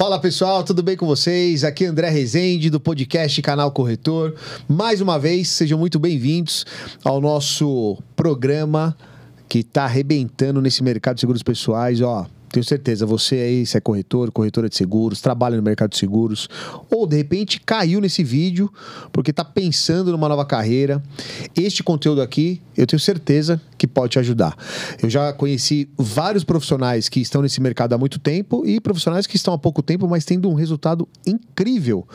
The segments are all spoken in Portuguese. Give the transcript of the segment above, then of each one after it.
Fala pessoal, tudo bem com vocês? Aqui é André Rezende do podcast Canal Corretor. Mais uma vez, sejam muito bem-vindos ao nosso programa que está arrebentando nesse mercado de seguros pessoais. Ó, tenho certeza, você aí, se é corretor, corretora de seguros, trabalha no mercado de seguros, ou de repente caiu nesse vídeo porque está pensando numa nova carreira. Este conteúdo aqui, eu tenho certeza que pode te ajudar. Eu já conheci vários profissionais que estão nesse mercado há muito tempo e profissionais que estão há pouco tempo, mas tendo um resultado incrível.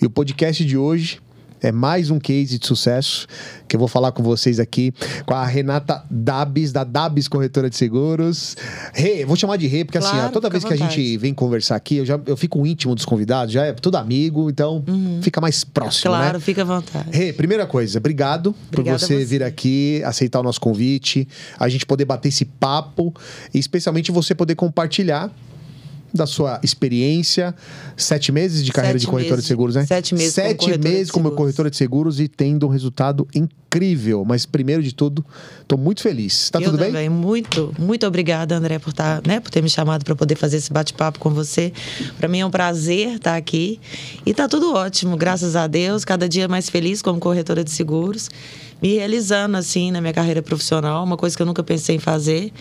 E o podcast de hoje é mais um case de sucesso que eu vou falar com vocês aqui com a Renata Dabis, da Dabis Corretora de Seguros. Rê, vou chamar de Rê, porque Claro, assim, ó, toda vez que a gente vem conversar aqui, eu já eu fico íntimo dos convidados, já é tudo amigo, então fica mais próximo, Uhum. Claro, né? fica à vontade. Rê, primeira coisa, obrigado Obrigada por você você. vir aqui, aceitar o nosso convite, a gente poder bater esse papo e especialmente você poder compartilhar da sua experiência, sete meses de carreira Sete de corretora de meses. seguros, né? Sete meses como Sete de meses como corretora de seguros e tendo um resultado incrível. Mas primeiro de tudo, estou muito feliz. Tá eu tudo bem? também. Muito, muito obrigada, André, por, tá, né, por ter me chamado para poder fazer esse bate-papo com você. Para mim é um prazer estar aqui. E tá tudo ótimo, graças a Deus. Cada dia mais feliz como corretora de seguros. Me realizando, assim, na minha carreira profissional. Uma coisa que eu nunca pensei em fazer.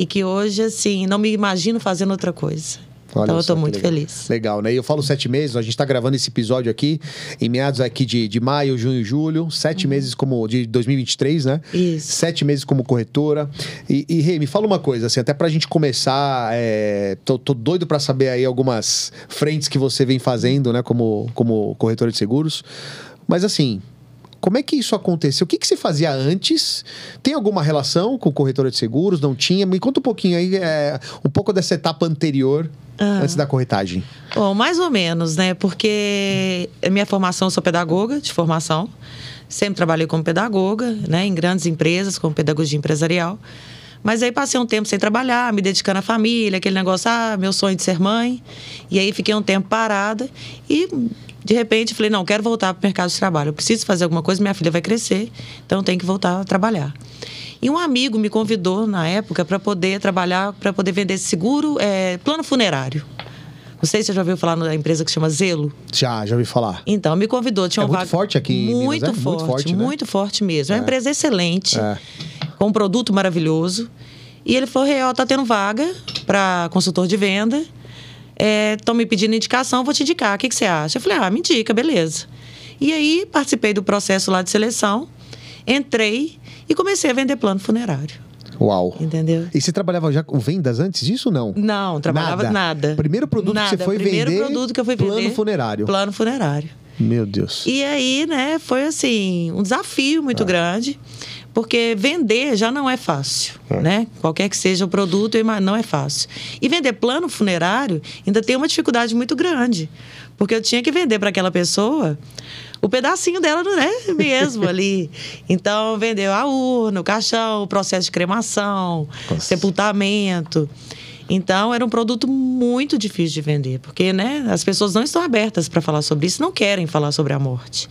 E que hoje, assim, não me imagino fazendo outra coisa. Olha então eu que muito legal. feliz. Legal, né? E eu falo sete meses, a gente está gravando esse episódio aqui em meados aqui de, de maio, junho e julho. Sete meses como de 2023, né? Uhum. Isso. Sete meses como corretora. E, e Rei, me fala uma coisa, assim, até pra gente começar, é, tô, tô doido pra saber aí algumas frentes que você vem fazendo, né, como, como corretora de seguros. Mas assim, como é que isso aconteceu? O que, que você fazia antes? Tem alguma relação com corretora de seguros? Não tinha? Me conta um pouquinho aí, é, um pouco dessa etapa anterior, Ah. antes da corretagem. Bom, mais ou menos, né? Porque minha formação, eu sou pedagoga de formação. Sempre trabalhei como pedagoga, né? Em grandes empresas, como pedagogia empresarial. Mas aí passei um tempo sem trabalhar, me dedicando à família, aquele negócio, ah, meu sonho de ser mãe. E aí fiquei um tempo parada e de repente falei, não, quero voltar para o mercado de trabalho. Eu preciso fazer alguma coisa, minha filha vai crescer, então eu tenho que voltar a trabalhar. E um amigo me convidou na época para poder trabalhar, para poder vender seguro, é, plano funerário. Não sei se você já ouviu falar da empresa que chama Zelo. Já, já ouvi falar. Então, me convidou. Tinha É uma muito vaga- forte aqui em Minas, Muito né? Muito forte, forte, né? muito forte mesmo. É uma empresa excelente, É. com um produto maravilhoso. E ele falou: Real, tá tendo vaga para consultor de venda. Estão me pedindo indicação, vou te indicar. O que, que você acha? Eu falei: ah, me indica, beleza. E aí, participei do processo lá de seleção, entrei e comecei a vender plano funerário. Uau. Entendeu? E você trabalhava já com vendas antes disso ou não? Não, trabalhava nada. Primeiro produto Nada. que você foi Primeiro vender. produto que eu fui plano vender. funerário. Plano funerário. Meu Deus. E aí, né, foi assim, um desafio muito grande, porque vender já não é fácil, né? Qualquer que seja o produto, não é fácil. E vender plano funerário ainda tem uma dificuldade muito grande, porque eu tinha que vender para aquela pessoa o pedacinho dela, né, mesmo ali. Então, vendeu a urna, o caixão, o processo de cremação, Nossa. sepultamento. Então, era um produto muito difícil de vender, porque né, as pessoas não estão abertas para falar sobre isso, não querem falar sobre a morte.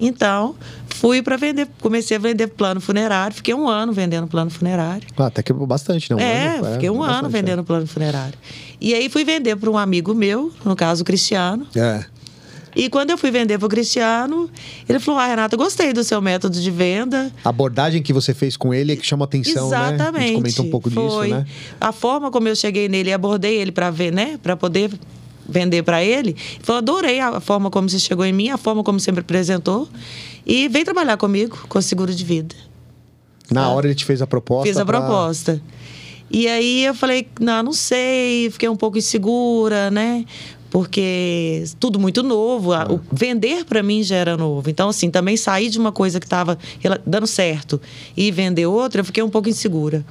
Então, fui para vender, comecei a vender plano funerário, fiquei um ano vendendo plano funerário. Ah, até que bastante, não? é, ano, fiquei um bastante, ano vendendo plano funerário. E aí fui vender para um amigo meu, no caso o Cristiano. É. E quando eu fui vender para o Cristiano, ele falou: Ah, Renata, gostei do seu método de venda. A abordagem que você fez com ele é que chama atenção, né? A Exatamente. gente comentou um pouco Foi. disso, né? A forma como eu cheguei nele e abordei ele para ver, né, para poder vender para ele. Ele falou: "Adorei a forma como você chegou em mim, a forma como você me apresentou e vem trabalhar comigo com seguro de vida". Na Ah. hora ele te fez a proposta. Fiz a pra- proposta. E aí eu falei, não, não sei, fiquei um pouco insegura, né? Porque tudo muito novo, a- o vender para mim já era novo. Então assim, também sair de uma coisa que estava dando certo e vender outra, eu fiquei um pouco insegura.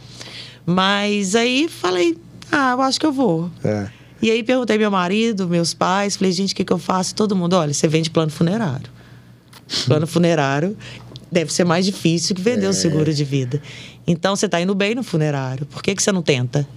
Mas aí falei, ah, eu acho que eu vou. É. E aí perguntei meu marido, meus pais, falei, gente, o que, que eu faço? Todo mundo, olha, você vende plano funerário. Plano funerário deve ser mais difícil que vender o seguro de vida. Então você está indo bem no funerário. Por que, que você não tenta?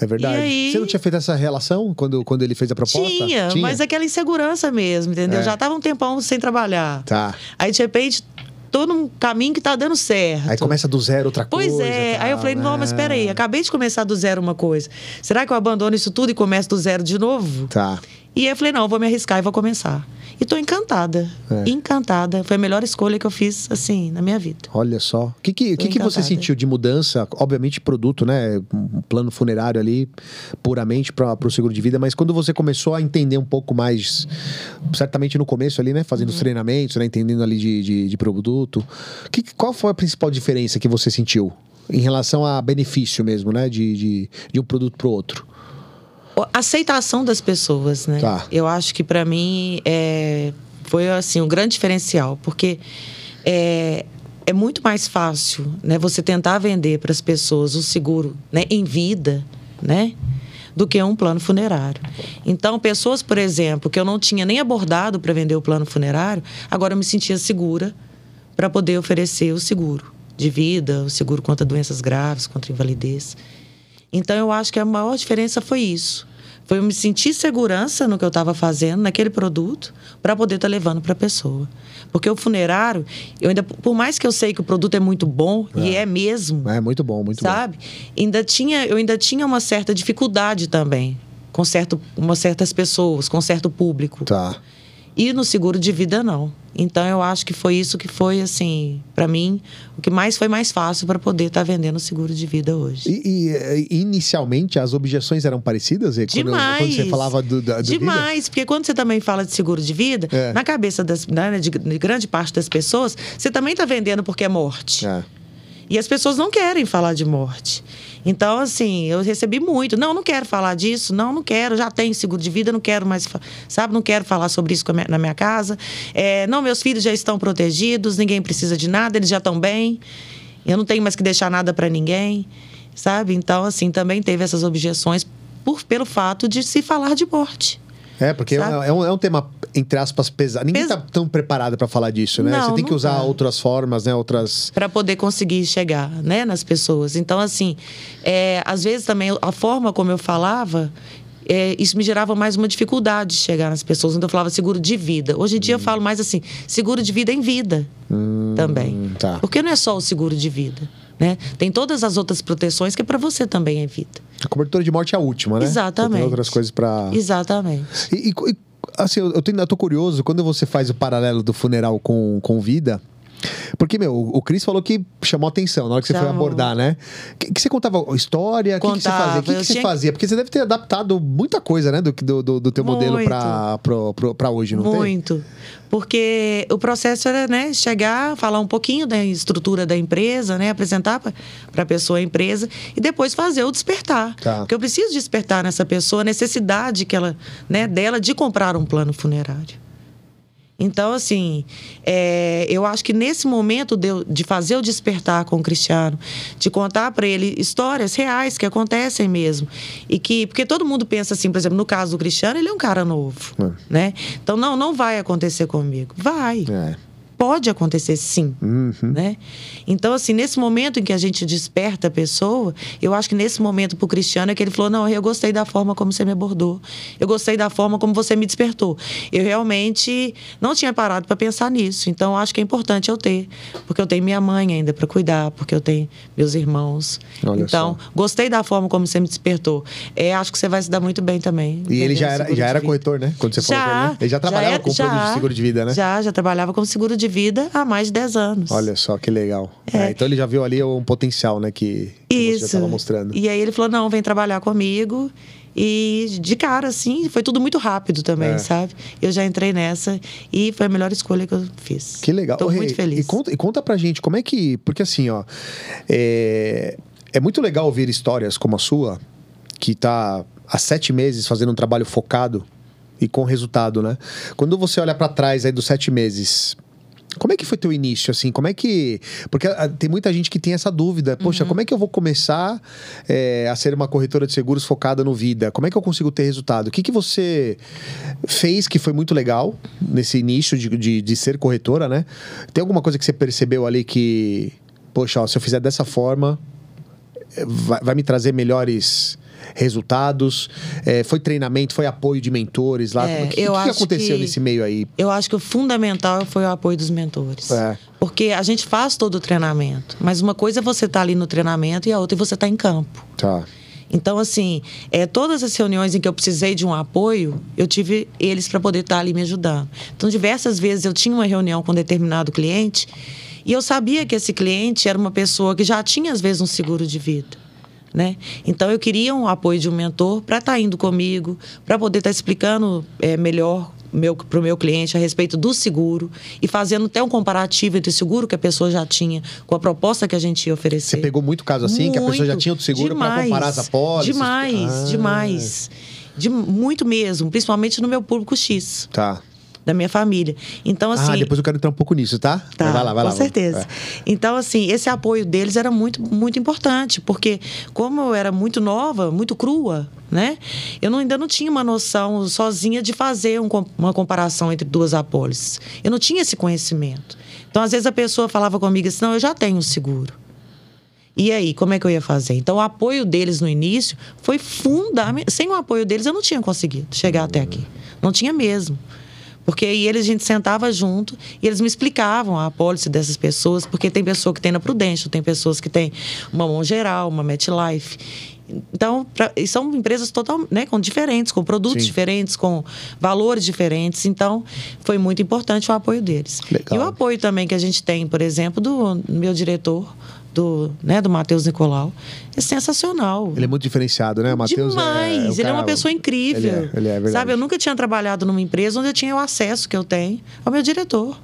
É verdade. Aí- Você não tinha feito essa relação quando, quando ele fez a proposta? Tinha, mas aquela insegurança mesmo, entendeu? É. Já estava um tempão sem trabalhar. Tá. Aí, de repente, tô num caminho que tá dando certo. Aí começa do zero outra pois coisa. Pois é. Tal, aí eu falei, não, mas peraí, né? acabei de começar do zero uma coisa. Será que eu abandono isso tudo e começo do zero de novo? Tá. E aí eu falei, não, eu vou me arriscar e vou começar. E tô encantada. É. Encantada. Foi a melhor escolha que eu fiz, assim, na minha vida. Olha só. O que, que, que, que você sentiu de mudança? Obviamente, produto, né? Um plano funerário ali, puramente para o seguro de vida, mas quando você começou a entender um pouco mais, certamente no começo ali, né? Fazendo os Uhum. treinamentos, né? Entendendo ali de, de, de produto. Que, qual foi a principal diferença que você sentiu? Em relação a benefício mesmo, né? De, de, de um produto para o outro. A aceitação das pessoas, né? Tá. Eu acho que para mim é, foi assim um grande diferencial, porque é, é muito mais fácil, né? Você tentar vender para as pessoas o seguro, né? Em vida, né? Do que um plano funerário. Então, pessoas, por exemplo, que eu não tinha nem abordado para vender o plano funerário, agora eu me sentia segura para poder oferecer o seguro de vida, o seguro contra doenças graves, contra invalidez. Então eu acho que a maior diferença foi isso. Foi eu me sentir segurança no que eu estava fazendo, naquele produto, para poder estar levando para a pessoa. Porque o funerário, eu ainda, por mais que eu sei que o produto é muito bom, e é mesmo, É muito bom, muito sabe? Ainda tinha, eu ainda tinha uma certa dificuldade também com certo, umas certas pessoas, com certo público. bom. Tá. E no seguro de vida não. Então eu acho que foi isso que foi assim, para mim, o que mais foi mais fácil para poder estar vendendo seguro de vida hoje. E, e, eh, inicialmente as objeções eram parecidas? E Quando, Demais. quando você falava do, do vida? Demais, porque quando você também fala de seguro de vida, É. na cabeça das, né, de, de grande parte das pessoas, você também está vendendo porque é morte. É. E as pessoas não querem falar de morte. Então, assim, eu recebi muito. Não, não quero falar disso. Não, não quero. Já tenho seguro de vida, não quero mais, sabe? Não quero falar sobre isso na minha casa. É, não, meus filhos já estão protegidos, ninguém precisa de nada, eles já estão bem. Eu não tenho mais que deixar nada para ninguém, sabe? Então, assim, também teve essas objeções por, pelo fato de se falar de morte. É, porque é, é um, é um tema, entre aspas, pesado. Ninguém Pes- tá tão preparado para falar disso, né? Não, você tem que usar tá. outras formas, né? Outras. para poder conseguir chegar né, nas pessoas. Então, assim, é, às vezes também a forma como eu falava, é, isso me gerava mais uma dificuldade de chegar nas pessoas. Então, eu falava seguro de vida. Hoje em dia eu falo mais assim, seguro de vida em vida também. tá. Porque não é só o seguro de vida. Né? Tem todas as outras proteções que é para você também vida. A cobertura de morte é a última, né? Você Exatamente. Tem outras coisas para. Exatamente. E, e- assim, eu, tenho, eu tô curioso, quando você faz o paralelo do funeral com, com vida. Porque, meu, o Cris falou que chamou atenção na hora que você foi Chamou. abordar, né? Que, que você contava história? O que, que você fazia? O que, que você tinha- fazia? Porque você deve ter adaptado muita coisa, né? Do, do, do, do teu modelo Muito. pro, pra hoje, não tem? Muito. Porque o processo era, né, chegar, falar um pouquinho da estrutura da empresa, né, apresentar para a pessoa a empresa e depois fazer o despertar. Tá. Porque eu preciso despertar nessa pessoa a necessidade que ela, né, dela de comprar um plano funerário. Então, assim, é, eu acho que nesse momento de, de fazer o despertar com o Cristiano, de contar para ele histórias reais que acontecem mesmo. E que, porque todo mundo pensa assim, por exemplo, no caso do Cristiano, ele é um cara novo, É. né? Então, não, não vai acontecer comigo. Vai. É. Pode acontecer sim. Uhum. Né? Então, assim, nesse momento em que a gente desperta a pessoa, eu acho que nesse momento pro Cristiano é que ele falou: não, eu gostei da forma como você me abordou, eu gostei da forma como você me despertou. Eu realmente não tinha parado para pensar nisso, então acho que é importante eu ter, porque eu tenho minha mãe ainda para cuidar, porque eu tenho meus irmãos. Olha então, só. gostei da forma como você me despertou. É, acho que você vai se dar muito bem também. E ele já era, já era corretor, né? Quando você falou pra né? Ele já trabalhava era- com de seguro de vida, né? Já, já trabalhava com seguro de vida há mais de 10 anos. Olha só, que legal. É. É, então ele já viu ali um potencial, né? Que, que você já Isso. estava mostrando. E aí ele falou: não, vem trabalhar comigo. E de cara, assim, foi tudo muito rápido também, É. sabe? Eu já entrei nessa e foi a melhor escolha que eu fiz. Que legal. Tô Ô, Rê, muito feliz. E conta, e conta pra gente, como é que. Porque assim, ó. É, é muito legal ouvir histórias como a sua, que tá há sete meses fazendo um trabalho focado e com resultado, né? Quando você olha pra trás aí dos sete meses. Como é que foi teu início, assim? Como é que... Porque ah, tem muita gente que tem essa dúvida. Poxa, como é que eu vou começar é, a ser uma corretora de seguros focada no vida? Como é que eu consigo ter resultado? O que, que você fez que foi muito legal nesse início de, de, de ser corretora, né? Tem alguma coisa que você percebeu ali que... Poxa, ó, se eu fizer dessa forma, eh, vai, vai me trazer melhores resultados? É, foi treinamento, foi apoio de mentores lá? É, o que, eu que acho aconteceu que- nesse meio aí? Eu acho que o fundamental foi o apoio dos mentores. É. Porque a gente faz todo o treinamento, mas uma coisa é você estar ali no treinamento e a outra é você estar em campo. Tá. Então, assim, é, todas as reuniões em que eu precisei de um apoio, eu tive eles para poder estar ali me ajudando. Então, diversas vezes eu tinha uma reunião com um determinado cliente e eu sabia que esse cliente era uma pessoa que já tinha, às vezes, um seguro de vida. Né? Então, eu queria um apoio de um mentor para estar indo comigo, para poder estar explicando é, melhor para o meu cliente a respeito do seguro e fazendo até um comparativo entre o seguro que a pessoa já tinha com a proposta que a gente ia oferecer. Você pegou muito caso assim, que a pessoa já Muito. tinha outro seguro para comparar as apólices? Demais, Ah, demais. De, muito mesmo, principalmente no meu público X, Tá. Da minha família. Então, assim. ah, depois eu quero entrar um pouco nisso, tá? Tá, vai lá, vai lá. com certeza. É. Então, assim, esse apoio deles era muito, muito importante, porque como eu era muito nova, muito crua, né? Eu não- ainda não tinha uma noção sozinha de fazer um uma comparação entre duas apólices. Eu não tinha esse conhecimento. Então, às vezes a pessoa falava comigo assim, não, eu já tenho um seguro. E aí, como é que eu ia fazer? Então, o apoio deles no início foi fundamental. Sem o apoio deles, eu não tinha conseguido chegar até aqui. Não tinha mesmo. Porque aí eles, a gente sentava junto e eles me explicavam a apólice dessas pessoas, porque tem pessoa que tem na Prudential, tem pessoas que tem uma Mão Geral, uma MetLife. Então, pra- são empresas total, né, com diferentes, com produtos Sim. diferentes, com valores diferentes. Então, foi muito importante o apoio deles. Legal. E o apoio também que a gente tem, por exemplo, do meu diretor, do, né, do Matheus Nicolau, é sensacional. Ele é muito diferenciado, né? Matheus Demais. é, é ele é cara- uma pessoa incrível. Ele é, ele é verdade. Sabe, eu nunca tinha trabalhado numa empresa onde eu tinha o acesso que eu tenho ao meu diretor.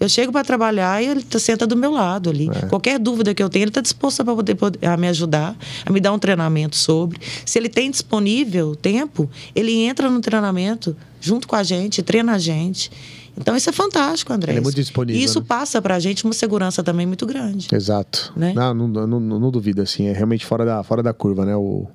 Eu chego para trabalhar e ele tá- senta do meu lado ali. É. Qualquer dúvida que eu tenho, ele está disposto a poder- a me ajudar, a me dar um treinamento sobre. Se ele tem disponível tempo, ele entra no treinamento junto com a gente, treina a gente. Então isso é fantástico, André. Ele é muito disponível, E isso né? passa para a gente uma segurança também muito grande. Exato. Né? Não, não, não, não, duvido, assim. É realmente fora da, fora da curva, né? O,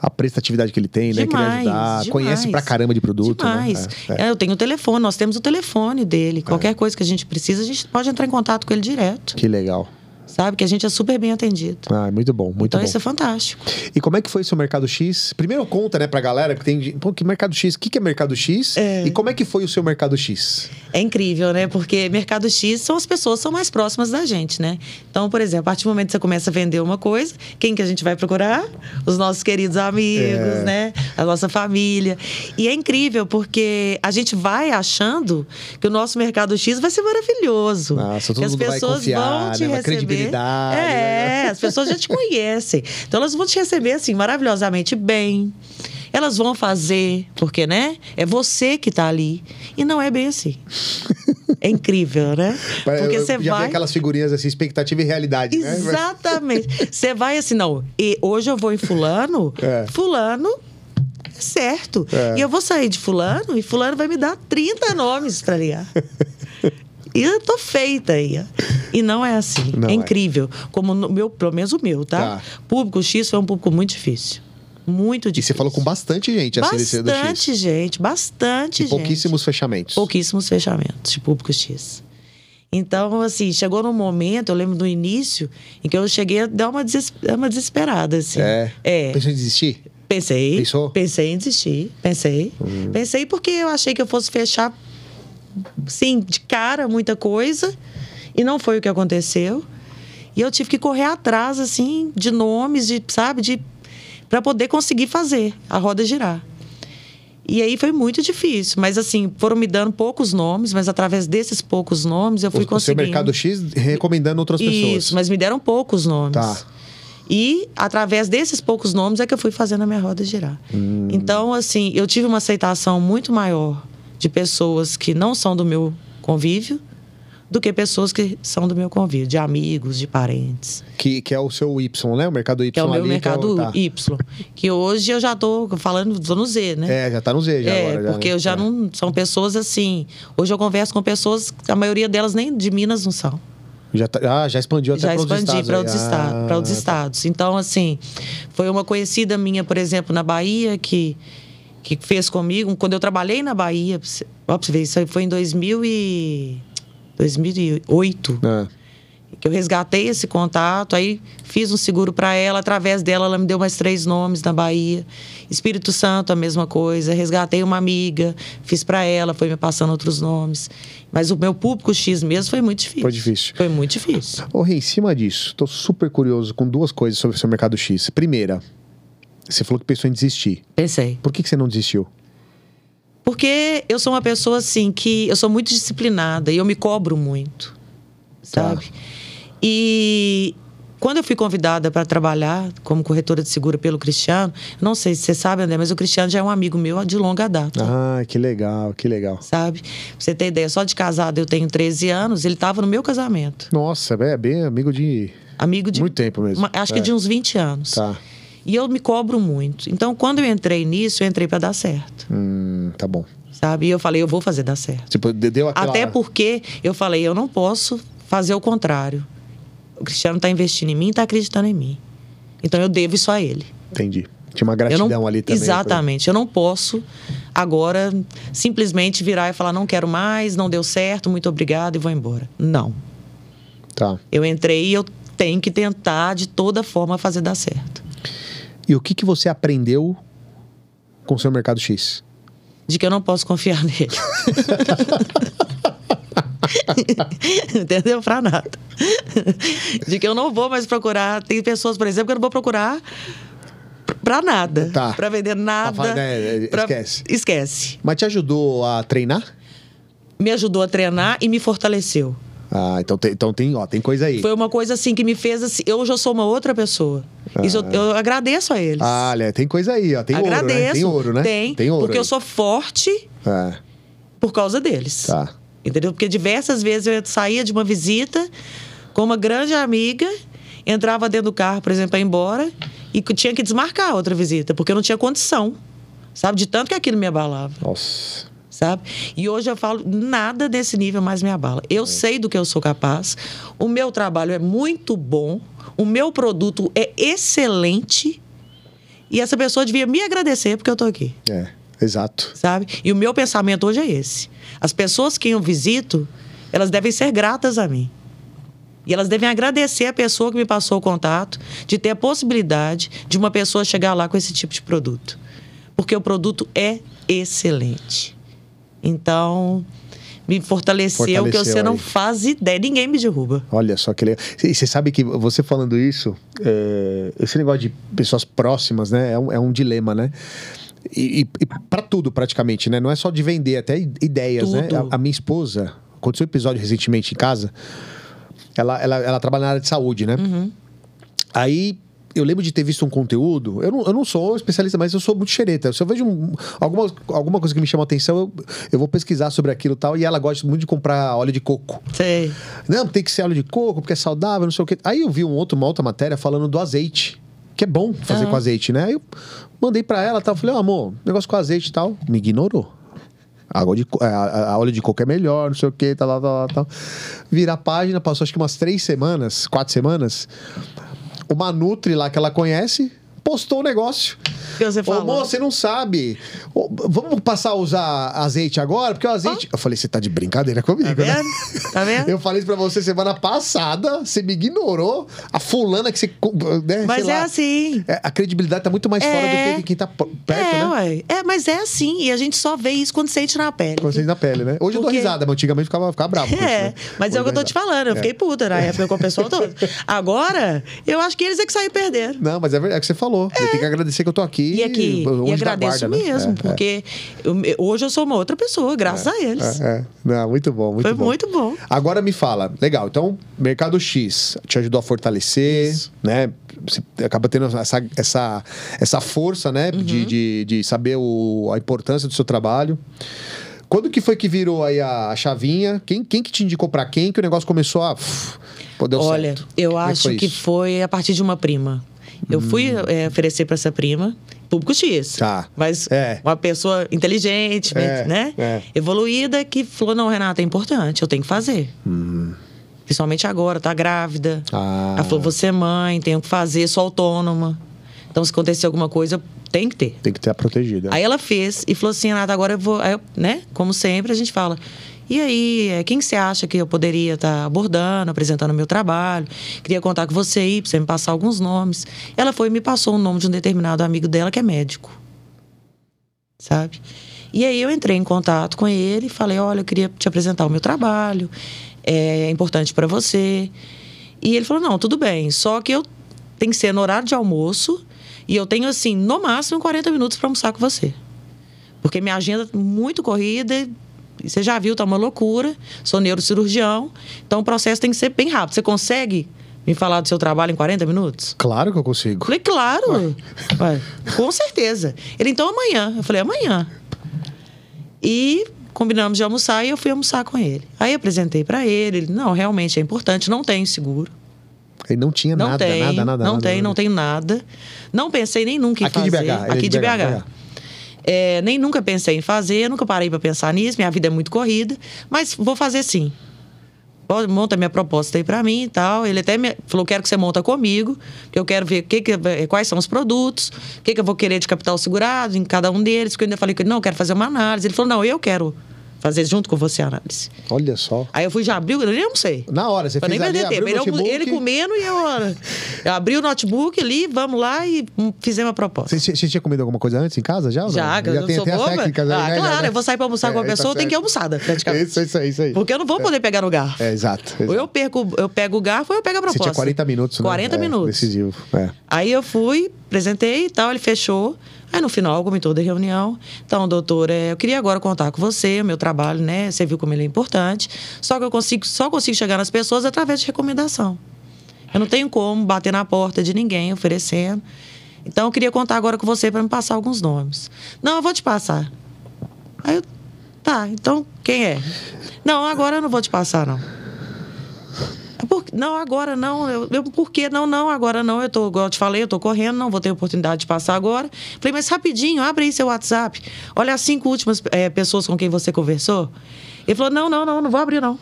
a prestatividade que ele tem, né? Demais, Querer ajudar. demais. Conhece pra caramba de produto, Demais. né? É, é. É, eu tenho o telefone, nós temos o telefone dele. Qualquer coisa que a gente precisa, a gente pode entrar em contato com ele direto. Que legal. Sabe? Que a gente é super bem atendido. Ah, muito bom, muito então bom. isso é fantástico. E como é que foi o seu Mercado X? Primeiro conta, né, pra galera que tem. Pô, que Mercado X? O que, que é Mercado X? É. E como é que foi o seu Mercado X? É incrível, né? Porque Mercado X são as pessoas que são mais próximas da gente, né? Então, por exemplo, a partir do momento que você começa a vender uma coisa, quem que a gente vai procurar? Os nossos queridos amigos, É. né? A nossa família. E é incrível porque a gente vai achando que o nosso Mercado X vai ser maravilhoso. Nossa, todo que as pessoas confiar, vão te né? Receber. Credibilidade, É, né? as pessoas já te conhecem. Então elas vão te receber assim maravilhosamente bem. Elas vão fazer, porque, né? É você que tá ali. E não é bem assim. É incrível, né? Porque você vai. aquelas figurinhas assim, expectativa e realidade, né? Exatamente. Você vai assim, não. E hoje eu vou em fulano, É. fulano é certo. É. E eu vou sair de fulano e fulano vai me dar 30 nomes para ligar. E eu tô feita aí. E não é assim. Não é é. incrível. Como no meu, pelo menos o meu, tá? Tá. Público X foi um público muito difícil. Muito E difícil. você falou com bastante gente a CDC do X. Bastante gente, bastante E gente. pouquíssimos fechamentos. Pouquíssimos fechamentos de público X. Então, assim, chegou num momento, eu lembro do início, em que eu cheguei a dar uma, deses- uma desesperada, assim. É. É. Pensou em desistir? Pensei. Pensou? Hum. Pensei em desistir. Pensei. Pensei porque eu achei que eu fosse fechar, sim, de cara muita coisa. E não foi o que aconteceu. E eu tive que correr atrás, assim, de nomes, de, sabe, de para poder conseguir fazer a roda girar. E aí foi muito difícil, mas assim, foram me dando poucos nomes, mas através desses poucos nomes eu fui o seu conseguindo. Mercado X recomendando outras pessoas. Isso, mas me deram poucos nomes. Tá. E através desses poucos nomes é que eu fui fazendo a minha roda girar. Hum. Então, assim, eu tive uma aceitação muito maior de pessoas que não são do meu convívio do que pessoas que são do meu convívio, de amigos, de parentes. Que, que é o seu Y, né? O Mercado Y Que é o meu ali, mercado que é o- tá. Y. Que hoje eu já tô falando, tô no Z, né? É, já tá no Z já É, agora. já, porque né? eu já É. não. São pessoas assim. Hoje eu converso com pessoas, a maioria delas nem de Minas não são. Já, tá- ah, já expandiu até já para outros expandi estados. para aí. outros, esta- Ah, pra outros tá. estados. Então, assim, foi uma conhecida minha, por exemplo, na Bahia, que, que fez comigo. Quando eu trabalhei na Bahia, ó, pra você ver, isso foi em 2000 e, 2008. É. que eu resgatei esse contato, aí fiz um seguro para ela, através dela ela me deu mais três nomes na Bahia. Espírito Santo a mesma coisa, resgatei uma amiga, fiz para ela, foi me passando outros nomes. Mas o meu público X mesmo foi muito difícil. Foi difícil. Foi muito difícil. Ô, Rê, em cima disso, tô super curioso com duas coisas sobre o seu mercado X. Primeira, você falou que pensou em desistir. Pensei. Por que, que você não desistiu? Porque eu sou uma pessoa assim que eu sou muito disciplinada e eu me cobro muito, Tá. sabe? E quando eu fui convidada para trabalhar como corretora de seguro pelo Cristiano, não sei se você sabe, André, mas o Cristiano já é um amigo meu de longa data. Ah, que legal, que legal. Sabe? Pra você ter ideia, só de casado eu tenho 13 anos, ele estava no meu casamento. Nossa, é bem amigo de Amigo de. muito tempo mesmo. uma- acho que É. de uns 20 anos. Tá. E eu me cobro muito. Então, quando eu entrei nisso, eu entrei para dar certo. Hum, tá bom. Sabe? E eu falei, eu vou fazer dar certo. Tipo, de- deu aquela... Até porque eu falei, eu não posso fazer o contrário. O Cristiano está investindo em mim, está acreditando em mim. Então eu devo isso a ele. Entendi. Tinha uma gratidão não, ali também. exatamente. Eu não posso agora simplesmente virar e falar não quero mais, não deu certo, muito obrigado e vou embora. Não. Tá. Eu entrei e eu tenho que tentar de toda forma fazer dar certo. E o que, que você aprendeu com o seu mercado X? De que eu não posso confiar nele. Entendeu? Pra nada. De que eu não vou mais procurar. Tem pessoas, por exemplo, que eu não vou procurar pra nada. Tá. Pra vender nada. Pra né, pra- esquece. Esquece. Mas te ajudou a treinar? Me ajudou a treinar e me fortaleceu. Ah, então tem, então tem, ó, tem coisa aí. Foi uma coisa assim que me fez assim. Eu já sou uma outra pessoa. Isso eu, eu agradeço a eles. Ah, olha, tem coisa aí, ó. Tem agradeço. ouro, né? Tem ouro, né? Tem. Tem ouro. porque aí. eu sou forte É, por causa deles. tá. Entendeu? Porque diversas vezes eu saía de uma visita com uma grande amiga, entrava dentro do carro, por exemplo, para ir embora, e tinha que desmarcar a outra visita, porque eu não tinha condição. Sabe? De tanto que aquilo me abalava. Nossa. Sabe? E hoje eu falo, nada desse nível mais me abala. Eu sei do que eu sou capaz, o meu trabalho é muito bom, o meu produto é excelente, e essa pessoa devia me agradecer porque eu tô aqui É, exato. sabe? E o meu pensamento hoje é esse. As pessoas que eu visito, elas devem ser gratas a mim. E elas devem agradecer a pessoa que me passou o contato, de ter a possibilidade de uma pessoa chegar lá com esse tipo de produto. Porque o produto é excelente. Então, me fortaleceu, que Fortaleceu você não aí. faz ideia. Ninguém me derruba. Olha só que legal. E você sabe que você falando isso, é, esse negócio de pessoas próximas, né? É um, é um dilema, né? E, e, para tudo, praticamente, né? Não é só de vender, até ideias, né? Tudo. A, a minha esposa, aconteceu um episódio recentemente em casa, ela, ela, ela trabalha na área de saúde, né? Aí eu lembro de ter visto um conteúdo. Eu não, eu não sou especialista, mas eu sou muito xereta. Se eu vejo um- alguma, alguma coisa que me chama atenção, eu, eu vou pesquisar sobre aquilo e tal. E ela gosta muito de comprar óleo de coco. Sei. Não, tem que ser óleo de coco, porque é saudável, não sei o quê. Aí eu vi um outro, uma outra matéria falando do azeite. Que é bom fazer Aham. com azeite, né? Aí eu mandei pra ela, tal, falei, ó, amor, negócio com azeite e tal. Me ignorou. Água de, a, a- a óleo de coco é melhor, não sei o quê, tal, tal, tal, tal. Vira a página, passou acho que umas três semanas, quatro semanas. Uma Nutri lá que ela conhece postou o negócio. Que você Ô, falou? moça, você não sabe. Ô, vamos passar a usar azeite agora? Porque o azeite. Eu falei, você tá de brincadeira comigo, Tá né? Tá vendo? Eu falei isso pra você semana passada, você me ignorou. A fulana que você. Né, Mas é lá. assim. É, a credibilidade tá muito mais fora É. do que quem tá perto, é, né? ué. É, mas é assim. E a gente só vê isso quando sente na pele. Quando você na pele, né? Hoje eu dou Porque- risada, mas antigamente ficava, ficava bravo. com isso, É, né? mas Hoje é o que eu tô te falando. Eu É. fiquei puta na época com o pessoal todo. Agora, eu acho que eles é que saíram perdendo. Não, mas é verdade é o que você falou. Eu tenho que agradecer que eu tô aqui. E aqui, longe e agradeço guarda, né? mesmo, É, porque eu- hoje eu sou uma outra pessoa, graças a eles. É, é. Não, muito bom, muito Foi bom. muito bom. Agora me fala, legal, então, Mercado X te ajudou a fortalecer, Isso. né? Você acaba tendo essa, essa, essa força, né? Uhum. De, de, de saber o, a importância do seu trabalho. Quando que foi que virou aí a, a chavinha? Quem, quem que te indicou pra quem que o negócio começou a... uf, Pô, deu Olha, certo. eu Como é acho foi que? Hum. foi a partir de uma prima. Eu fui é, oferecer para essa prima, público X. Tá. Mas É. uma pessoa inteligente, É, né? é. Evoluída, que falou: não, Renata, é importante, eu tenho que fazer. Principalmente agora, tá grávida. Hum. Ah. Ela falou: você é mãe, tenho que fazer, sou autônoma. Então, se acontecer alguma coisa, tem que ter. Tem que ter a protegida. Aí ela fez e falou assim, Renata, agora eu vou. Eu, né? Como sempre, a gente fala. E aí, é, quem você acha que eu poderia estar abordando, apresentando meu trabalho? Queria contar com você aí, pra você me passar alguns nomes. Ela foi e me passou o nome de um determinado amigo dela que é médico. Sabe? E aí eu entrei em contato com ele e falei: olha, eu queria te apresentar o meu trabalho, é importante para você. E ele falou: não, tudo bem, só que eu tenho que ser no horário de almoço e eu tenho, assim, no máximo 40 minutos para almoçar com você. Porque minha agenda é muito corrida, você já viu, tá uma loucura. Sou neurocirurgião, então o processo tem que ser bem rápido. Você consegue me falar do seu trabalho em 40 minutos? Claro que eu consigo. Falei, claro. Ué, com certeza. Ele, então amanhã. Eu falei, amanhã. E combinamos de almoçar e eu fui almoçar com ele. Aí apresentei para ele, ele, não, realmente é importante, não tenho seguro. Ele não tinha Não nada, tem, nada, nada. não nada, tem, nada. não tenho nada. Não pensei nem nunca em Aqui de fazer. BH, ele é aqui de de BH, BH. É, nem nunca pensei em fazer, nunca parei para pensar nisso. Minha vida é muito corrida, mas vou fazer sim. Monta minha proposta aí para mim e tal. Ele até me falou: quero que você monta comigo, que eu quero ver que que, quais são os produtos, o que, que eu vou querer de capital segurado em cada um deles. Porque eu ainda falei que não, eu quero fazer uma análise. Ele falou: não, eu quero fazer junto com você a análise. Olha só. Aí eu fui já abriu, eu nem almocei. Na hora, você Pra fez nem perder tempo. o Ele, notebook. ele comendo e eu, eu abri o notebook ali, vamos lá e fizemos a proposta. Você, você tinha comido alguma coisa antes em casa já? Já, que eu já não tem, sou tem boba. técnicas ah, né? Claro, né? eu vou sair pra almoçar com É, uma pessoa, tá tem que certo. almoçar, É praticamente. isso, é isso aí, isso aí. Porque eu não vou poder pegar no garfo. É, exato. Ou eu perco, eu pego o garfo ou eu pego a Você proposta. tinha 40 minutos, né? 40 É, minutos. Decisivo. É. Aí eu fui, apresentei e tal, ele fechou. Aí no final, como em toda reunião, então, doutor, é, eu queria agora contar com você, o meu trabalho, né? Você viu como ele é importante. Só que eu consigo, só consigo chegar nas pessoas através de recomendação. Eu não tenho como bater na porta de ninguém oferecendo. Então eu queria contar agora com você para me passar alguns nomes. Não, eu vou te passar. Aí eu, tá, então quem é? Não, agora eu não vou te passar, não. É por- não, agora não. Eu, eu, por quê? Não, não, agora não. Eu tô, igual eu te falei, eu tô correndo, não vou ter oportunidade de passar agora. Falei, mas rapidinho, abre aí seu WhatsApp. Olha as cinco últimas eh, pessoas com quem você conversou. Ele falou: não, não, não, não vou abrir, não.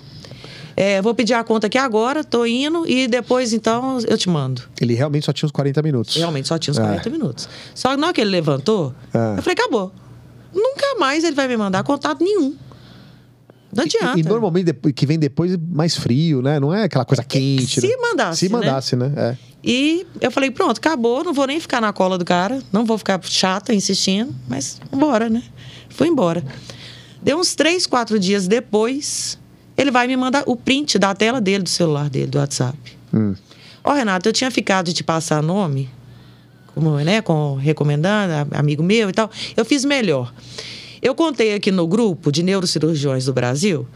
É, vou pedir a conta aqui agora, tô indo, e depois, então, eu te mando. Ele realmente só tinha uns 40 minutos. Realmente só tinha uns É. 40 minutos. Só que na hora que ele levantou, É. eu falei, acabou. Nunca mais ele vai me mandar contato nenhum. Não adianta. E, e normalmente depois- que vem depois é mais frio, né? Não é aquela coisa quente. Se né? mandasse, Se né? mandasse, né? É. E eu falei, pronto, acabou, não vou nem ficar na cola do cara, não vou ficar chata insistindo, mas embora, né? Fui embora. Deu uns três, quatro dias depois, ele vai me mandar o print da tela dele, do celular dele, do WhatsApp. Hum. Ó, Renato, eu tinha ficado de te passar nome, como, né, com, recomendando, amigo meu e tal. Eu fiz melhor. Eu contei aqui no grupo de neurocirurgiões do Brasil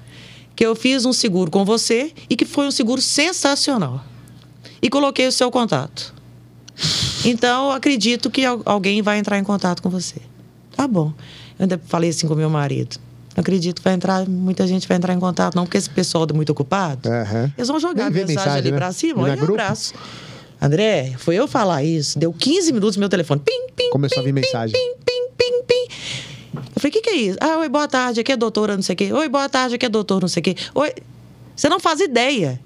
que eu fiz um seguro com você e que foi um seguro sensacional. E coloquei o seu contato. Então, eu acredito que al- alguém vai entrar em contato com você. Tá bom. Eu ainda falei assim com meu marido. Não acredito que vai entrar, muita gente vai entrar em contato, não, porque esse pessoal é muito ocupado. Aham. Eles vão jogar a mensagem, mensagem, ali né? pra cima, olha um abraço. André, foi eu falar isso. Deu 15 minutos meu telefone. Pim, pim, Começou pim, a vir pim, mensagem. Pim, pim, pim, pim. Eu falei, o que, que é isso? Ah, oi, boa tarde, aqui é doutora, não sei o quê. Oi, boa tarde, aqui é doutor, não sei o quê. Oi. Você não faz ideia.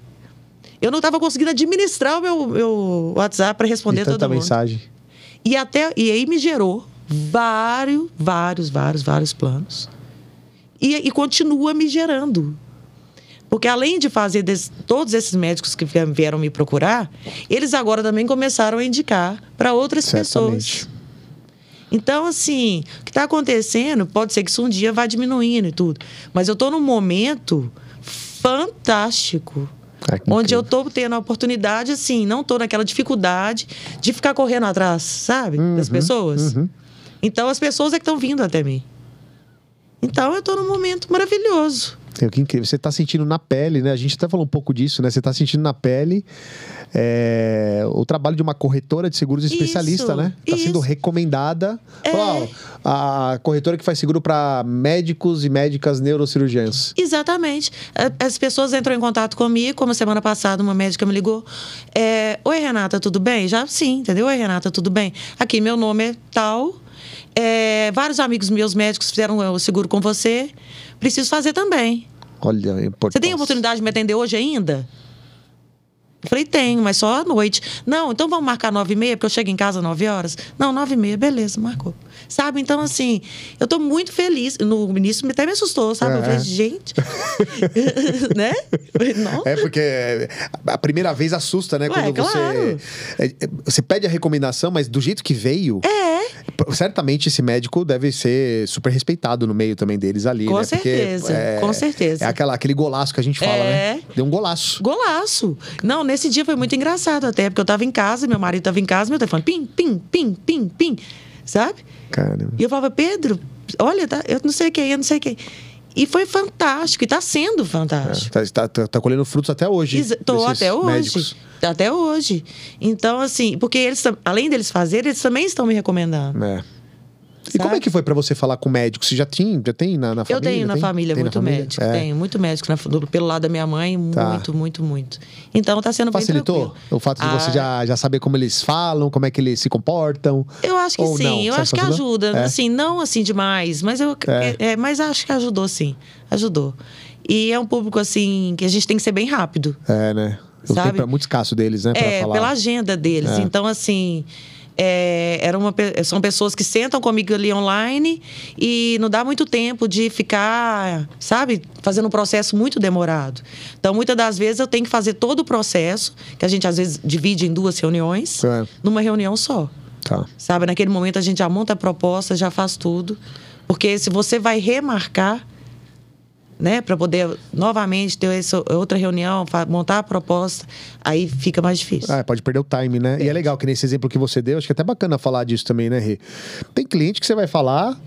Eu não estava conseguindo administrar o meu, meu WhatsApp para responder De tanta todo mundo. mensagem. E, até, e aí me gerou vários, vários, vários, vários planos. E, e continua me gerando. Porque além de fazer des- todos esses médicos que vie- vieram me procurar, eles agora também começaram a indicar para outras Certamente. pessoas. Então, assim, o que está acontecendo, pode ser que isso um dia vá diminuindo e tudo. Mas eu estou num momento fantástico. Ah, Onde eu tô tendo a oportunidade, assim, não tô naquela dificuldade de ficar correndo atrás, sabe? das pessoas. uhum. Então as pessoas é que estão vindo até mim. Então eu tô num momento maravilhoso. É, que incrível. Você está sentindo na pele, né? A gente até falou um pouco disso, né? Você está sentindo na pele é, o trabalho de uma corretora de seguros especialista, Isso, né? Está sendo recomendada. É. Ó, a corretora que faz seguro para médicos e médicas neurocirurgiãs. Exatamente. A- As pessoas entram em contato comigo, como semana passada uma médica me ligou. É, Oi, Renata, tudo bem? Já sim, entendeu? Oi, Renata, tudo bem? Aqui, meu nome é tal. É, vários amigos meus médicos fizeram o seguro com você. Preciso fazer também. Olha, é importante. Você tem oportunidade de me atender hoje ainda? Eu falei, tenho, mas só à noite. Não, então vamos marcar nove e meia, porque eu chego em casa às nove horas. Não, nove e meia, beleza, marcou. Sabe? Então, assim, eu tô muito feliz. No início até me assustou, sabe? Eu falei, É. gente. né? Nossa. É porque a primeira vez assusta, né? Ué, Quando você. claro. é, é, Você pede a recomendação, mas do jeito que veio. É. Certamente esse médico deve ser super respeitado no meio também deles ali, Com né? Porque certeza, é- com certeza. É aquela, aquele golaço que a gente fala, É. né? Deu um golaço. Golaço. Não, nesse dia foi muito engraçado até, porque eu tava em casa, meu marido tava em casa, meu telefone, pim, pim, pim, pim, pim, sabe? Caramba. E eu falava, Pedro, olha, tá, eu não sei quem, eu não sei quem. E foi fantástico, e tá sendo fantástico. Tá, tá, tá- tá colhendo frutos até hoje. Desses até hoje. médicos. Até hoje. Então, assim, porque eles, além deles fazerem, eles também estão me recomendando. É. E como Sabe? é que foi pra você falar com o médico? Você já tinha, já tem na, na Eu família? tenho na Tem? família Tem na muito família? médico, É. tenho muito médico na- do- pelo lado da minha mãe, Tá. muito, muito, muito. Então tá sendo Facilitou o fato de você Ah, já, já saber como eles falam, como é que eles se comportam? Eu acho que sim, não? eu Você acho que ajuda. É. Assim, não assim demais, mas eu É. é, mas acho que ajudou sim. Ajudou. E é um público assim que a gente tem que ser bem rápido. É, né? O Sabe? tempo é muito escasso deles, né? É, falar. pela agenda deles. É. Então, assim. É, era uma, são pessoas que sentam comigo ali online e não dá muito tempo de ficar, sabe, fazendo um processo muito demorado. Então, muitas das vezes eu tenho que fazer todo o processo, que a gente às vezes divide em duas reuniões, É. numa reunião só. Tá. Sabe, naquele momento a gente já monta a proposta, já faz tudo. Porque se você vai remarcar, né, para poder novamente ter essa outra reunião, montar a proposta, aí fica mais difícil. Ah, pode perder o time, né? E é legal que nesse exemplo que você deu, acho que é até bacana falar disso também, né, Rê? Tem cliente que você vai falar.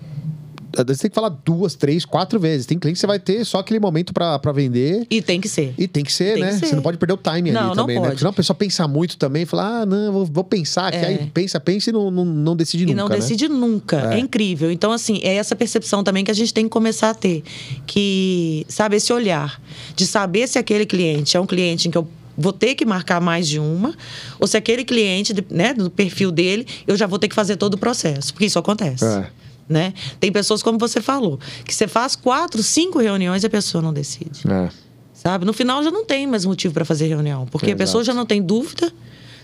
Às vezes tem que falar duas, três, quatro vezes. Tem cliente que você vai ter só aquele momento pra vender. E tem que ser. E tem que ser, Tem né? que ser. Você não pode perder o time Não, ali não também, né? pode. Porque senão a pessoa pensa muito também, fala, ah, não, vou, vou pensar, que É. aí pensa, pensa e não, não, não decide E nunca. não né? decide nunca. É. incrível. Então, assim, é essa percepção também que a gente tem que começar a ter. Que, sabe, esse olhar de saber se aquele cliente é um cliente em que eu vou ter que marcar mais de uma, ou se aquele cliente, né, do perfil dele, eu já vou ter que fazer todo o processo. Porque isso acontece. É. Né? Tem pessoas, como você falou, que você faz quatro, cinco reuniões e a pessoa não decide. É. Sabe? No final já não tem mais motivo para fazer reunião, porque a pessoa já não tem dúvida,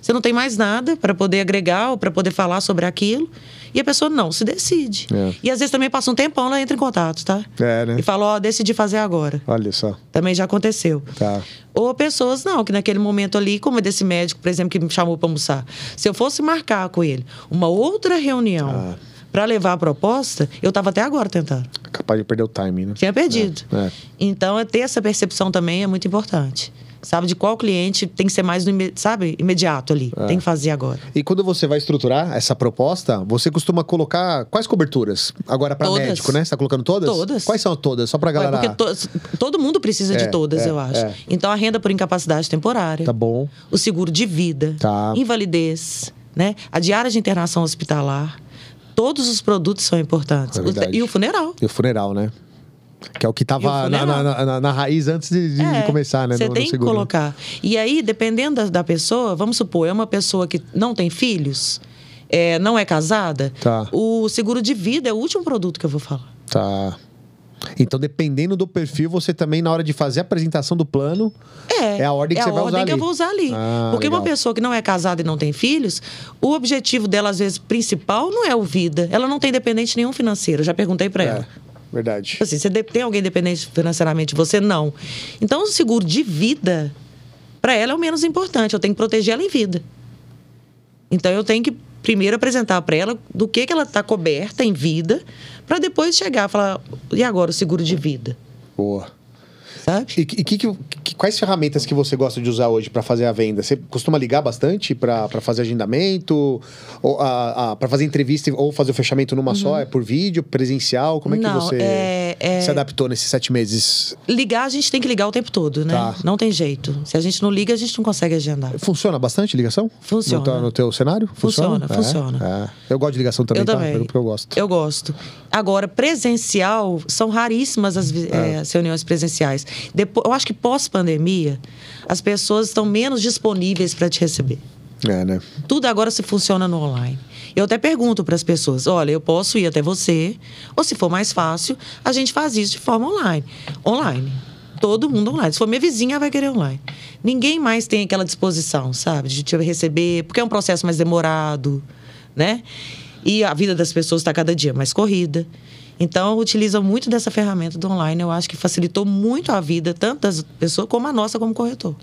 você não tem mais nada para poder agregar ou para poder falar sobre aquilo, e a pessoa não se decide. É. E às vezes também passa um tempão, ela entra em contato, tá? É, né? E fala, ó, decidi fazer agora. Olha só. Também já aconteceu. Tá. Ou pessoas não, que naquele momento ali, como é desse médico, por exemplo, que me chamou para almoçar, se eu fosse marcar com ele uma outra reunião Ah. Para levar a proposta, eu estava até agora tentando. Capaz de perder o time, né? Tinha perdido. É, é. Então, é ter essa percepção também é muito importante. Sabe, de qual cliente tem que ser mais, sabe, imediato ali. É. Tem que fazer agora. E quando você vai estruturar essa proposta, você costuma colocar quais coberturas? Agora para médico, né? Você tá colocando todas? Todas. Quais são todas? Só pra Ué, galera. Porque to- todo mundo precisa É, de todas, é, eu acho. é. Então, a renda por incapacidade temporária, Tá bom. o seguro de vida, Tá. invalidez, né? a diária de internação hospitalar. Todos os produtos são importantes. É e o funeral. E o funeral, né? Que é o que E tava o na, na- na- na raiz antes de, de É, começar, né? Você tem que né? colocar. E aí, dependendo da, da pessoa, vamos supor, é uma pessoa que não tem filhos, é, não é casada, Tá. o seguro de vida é o último produto que eu vou falar. Tá. Então, dependendo do perfil, você também, na hora de fazer a apresentação do plano, É, É a ordem que é você a vai ordem usar que ali. eu vou usar ali. Ah, Porque uma legal. pessoa que não é casada e não tem filhos, o objetivo dela, às vezes, principal não é o vida. Ela não tem dependente nenhum financeiro. Eu já perguntei para ela. é, verdade. Tipo Assim, você tem alguém dependente financeiramente, você não. Então, o seguro de vida, para ela, é o menos importante. Eu tenho que proteger ela em vida. Então, eu tenho que primeiro apresentar para ela do que, que ela está coberta em vida, para depois chegar e falar: e agora o seguro de vida? Boa. Sabe? E, que- que- que- quais ferramentas que você gosta de usar hoje para fazer a venda? Você costuma ligar bastante para fazer agendamento? Ou para fazer entrevista ou fazer o fechamento numa só? É por vídeo, presencial? Como é que Uhum. Não, você é- é- se adaptou nesses sete meses? Ligar, a gente tem que ligar o tempo todo, né? Tá. Não tem jeito. Se a gente não liga, a gente não consegue agendar. Funciona bastante ligação? Funciona. No teu, no teu cenário? Funciona, É, funciona. é. Eu gosto de ligação também, eu tá? também. Porque eu gosto. Eu gosto. Agora, presencial, são raríssimas as, as reuniões presenciais. Depois, eu acho que pós-pandemia, as pessoas estão menos disponíveis para te receber. É, né? Tudo agora se funciona no online. Eu até pergunto para as pessoas: olha, eu posso ir até você, ou se for mais fácil, a gente faz isso de forma online. Online. Todo mundo online. Se for minha vizinha, vai querer online. Ninguém mais tem aquela disposição, sabe, de te receber, porque é um processo mais demorado, né? E a vida das pessoas está cada dia mais corrida. Então, utiliza muito dessa ferramenta do online. Eu acho que facilitou muito a vida, tanto das pessoas como a nossa como corretor.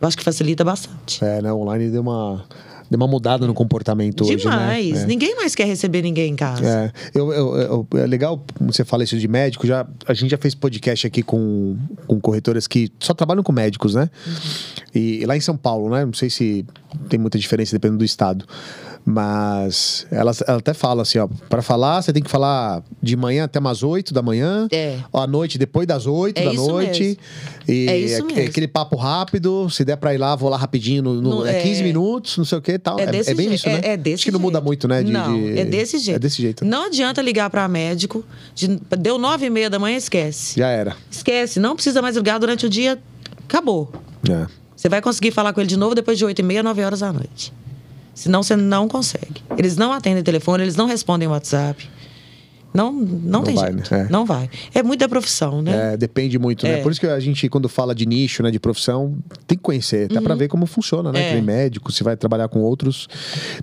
Eu acho que facilita bastante. É, né? Online deu uma, deu uma mudada no comportamento Demais. hoje, né? É. Ninguém mais quer receber ninguém em casa. É, eu, eu- eu- é legal você fala isso de médico. Já, a gente já fez podcast aqui com, com corretoras que só trabalham com médicos, né? E, lá em São Paulo, né? Não sei se tem muita diferença dependendo do estado. Mas elas ela até fala assim, ó, para falar você tem que falar de manhã até umas 8 da manhã, É. à noite depois das 8 É da noite. mesmo. E É isso mesmo. aquele papo rápido, se der pra ir lá, vou lá rapidinho, no, no- No- é é- 15 minutos, não sei o que tal. É desse bem jeito. isso, né? É, é desse Acho que não muda muito, né? de- não, de- é desse jeito. É desse jeito. Não adianta ligar para médico. de- deu nove e meia da manhã, esquece. Já era. Esquece. Não precisa mais ligar durante o dia. Acabou. É. Você vai conseguir falar com ele de novo depois de oito e meia, nove horas da noite. Senão você não consegue. Eles não atendem telefone, eles não respondem WhatsApp. Não, não, tem vai, jeito. né? É. Não vai. É muito da profissão, né? É, depende muito, né? É. Por isso que a gente, quando fala de nicho, né, de profissão, tem que conhecer, até pra ver como funciona, né? Uhum. É. Nem médico, se vai trabalhar com outros,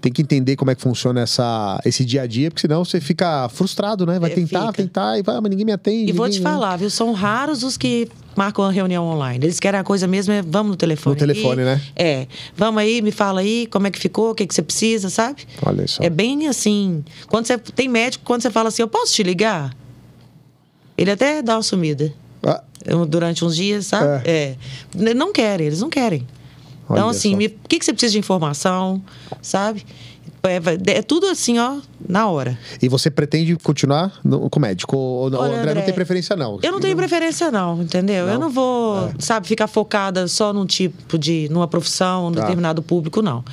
tem que entender como é que funciona essa, esse dia a dia, porque senão você fica frustrado, né? Vai É, tentar, fica. tentar, e vai, "Ah, mas ninguém me atende. E vou ninguém- te falar, viu? São raros os que marcam a reunião online. Eles querem a coisa mesmo, é vamos no telefone. No telefone, aí. né? É. Vamos aí, me fala aí como é que ficou, o que, que você precisa, sabe? Olha só. É bem assim. Quando você tem médico, quando você fala assim, eu posso te ligar? Ele até dá uma sumida. Ah, Durante uns dias, sabe? É. N- Não querem, eles não querem. Então, Olha assim, só. me- o que, que você precisa de informação, sabe? É, é tudo assim, ó, na hora. e você pretende continuar no, com médico? Ou, Olha, André, não André, tem preferência, não? Eu não tenho preferência, não, entendeu? Não? Eu não vou, sabe, ficar focada só num tipo de. numa profissão, num Tá. determinado público, não.